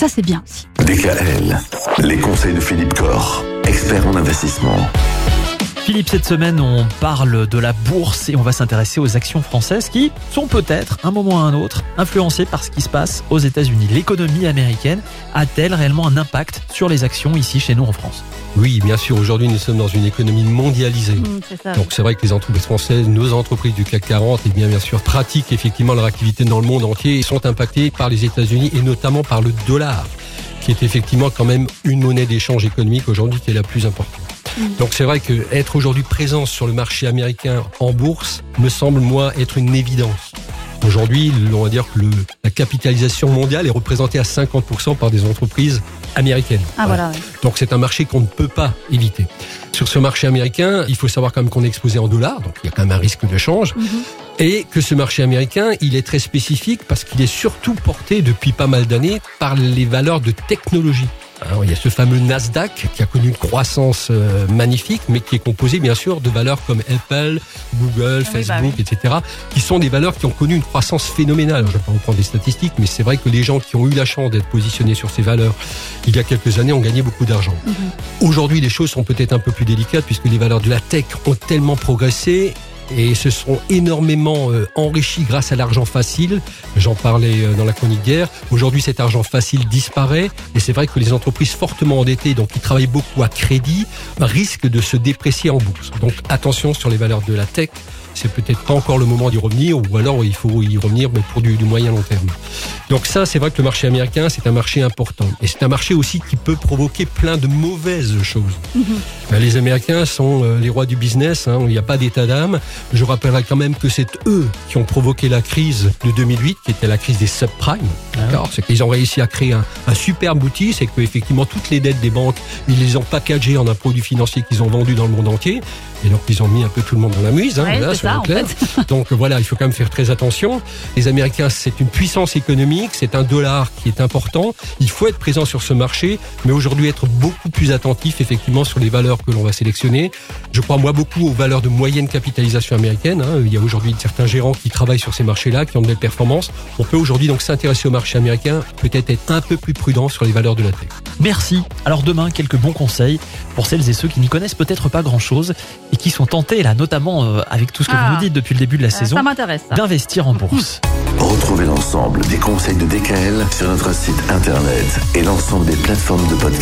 Ça, c'est bien. DKL, les conseils de Philippe Corr, expert en investissement. Philippe, cette semaine, on parle de la bourse et on va s'intéresser aux actions françaises qui sont peut-être, un moment ou un autre, influencées par ce qui se passe aux États-Unis. L'économie américaine a-t-elle réellement un impact sur les actions ici chez nous en France? Oui, bien sûr. Aujourd'hui, nous sommes dans une économie mondialisée. Mmh, ça. Donc c'est vrai que les entreprises françaises, nos entreprises du CAC 40, et bien bien sûr pratiquent effectivement leur activité dans le monde entier et sont impactées par les États-Unis et notamment par le dollar, qui est effectivement quand même une monnaie d'échange économique aujourd'hui qui est la plus importante. Donc c'est vrai que être aujourd'hui présent sur le marché américain en bourse me semble moi être une évidence. Aujourd'hui, on va dire que le- la capitalisation mondiale est représentée à 50% par des entreprises américaines. Ah, voilà. ouais. Donc c'est un marché qu'on ne peut pas éviter. Sur ce marché américain, il faut savoir quand même qu'on est exposé en dollars, donc il y a quand même un risque de change. Et que ce marché américain, il est très spécifique parce qu'il est surtout porté depuis pas mal d'années par les valeurs de technologie. Alors, il y a ce fameux Nasdaq qui a connu une croissance euh, magnifique, mais qui est composé bien sûr de valeurs comme Apple, Google, Oui, bah Facebook, etc., qui sont des valeurs qui ont connu une croissance phénoménale. Je ne vais pas vous prendre des statistiques, mais c'est vrai que les gens qui ont eu la chance d'être positionnés sur ces valeurs il y a quelques années ont gagné beaucoup d'argent. Aujourd'hui, les choses sont peut-être un peu plus délicates puisque les valeurs de la tech ont tellement progressé et se sont énormément euh, enrichis grâce à l'argent facile. J'en parlais euh, dans la chronique guerre. Aujourd'hui, cet argent facile disparaît et c'est vrai que les entreprises fortement endettées, donc qui travaillent beaucoup à crédit, risquent de se déprécier en bourse. Donc attention sur les valeurs de la tech. C'est peut-être pas encore le moment d'y revenir, ou alors il faut y revenir mais pour du, du moyen long terme. Donc ça, c'est vrai que le marché américain, c'est un marché important. Et c'est un marché aussi qui peut provoquer plein de mauvaises choses. Ben, les Américains sont euh, les rois du business, hein, il n'y a pas d'état d'âme. Je rappellerai quand même que c'est eux qui ont provoqué la crise de 2008, qui était la crise des subprimes. D'accord? C'est qu'ils ont réussi à créer un, un superbe outil, c'est que effectivement toutes les dettes des banques, ils les ont packagées en un produit financier qu'ils ont vendu dans le monde entier. Et donc ils ont mis un peu tout le monde dans la muse. Hein, Ouais, ça, en clairs. Donc voilà, il faut quand même faire très attention. Les Américains, c'est une puissance économique, c'est un dollar qui est important. Il faut être présent sur ce marché, mais aujourd'hui être beaucoup plus attentif effectivement sur les valeurs que l'on va sélectionner. Je crois moi beaucoup aux valeurs de moyenne capitalisation américaine. hein. Il y a aujourd'hui certains gérants qui travaillent sur ces marchés-là, qui ont de belles performances. On peut aujourd'hui donc s'intéresser au marché américain, peut-être être un peu plus prudent sur les valeurs de la tech. Merci. Alors demain, quelques bons conseils pour celles et ceux qui n'y connaissent peut-être pas grand-chose qui sont tentés, là, notamment euh, avec tout ce que Ah. vous nous dites depuis le début de la Euh, saison, d'investir en bourse. Retrouvez l'ensemble des conseils de DKL sur notre site internet et l'ensemble des plateformes de podcast.